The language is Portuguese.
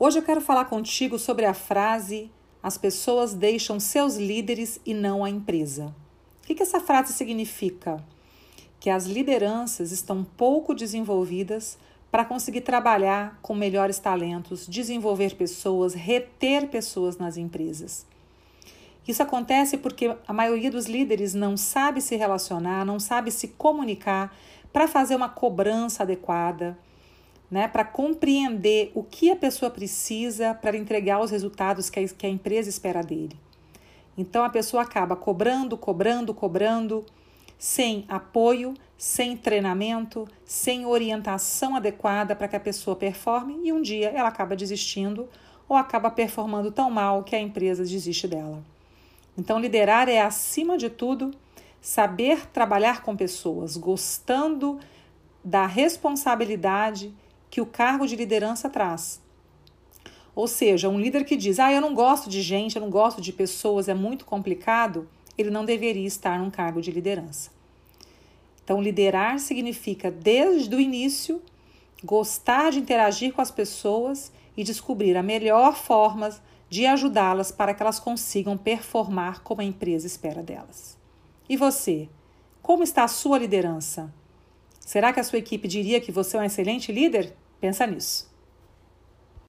Hoje eu quero falar contigo sobre a frase: as pessoas deixam seus líderes e não a empresa. O que, que essa frase significa? Que as lideranças estão pouco desenvolvidas para conseguir trabalhar com melhores talentos, desenvolver pessoas, reter pessoas nas empresas. Isso acontece porque a maioria dos líderes não sabe se relacionar, não sabe se comunicar para fazer uma cobrança adequada, né, para compreender o que a pessoa precisa para entregar os resultados que a, que a empresa espera dele. Então a pessoa acaba cobrando, cobrando, cobrando, sem apoio, sem treinamento, sem orientação adequada para que a pessoa performe e um dia ela acaba desistindo ou acaba performando tão mal que a empresa desiste dela. Então, liderar é, acima de tudo, saber trabalhar com pessoas, gostando da responsabilidade que o cargo de liderança traz. Ou seja, um líder que diz: Ah, eu não gosto de gente, eu não gosto de pessoas, é muito complicado, ele não deveria estar num cargo de liderança. Então, liderar significa, desde o início, gostar de interagir com as pessoas e descobrir a melhor forma de ajudá-las para que elas consigam performar como a empresa espera delas. E você? Como está a sua liderança? Será que a sua equipe diria que você é um excelente líder? Pensa nisso.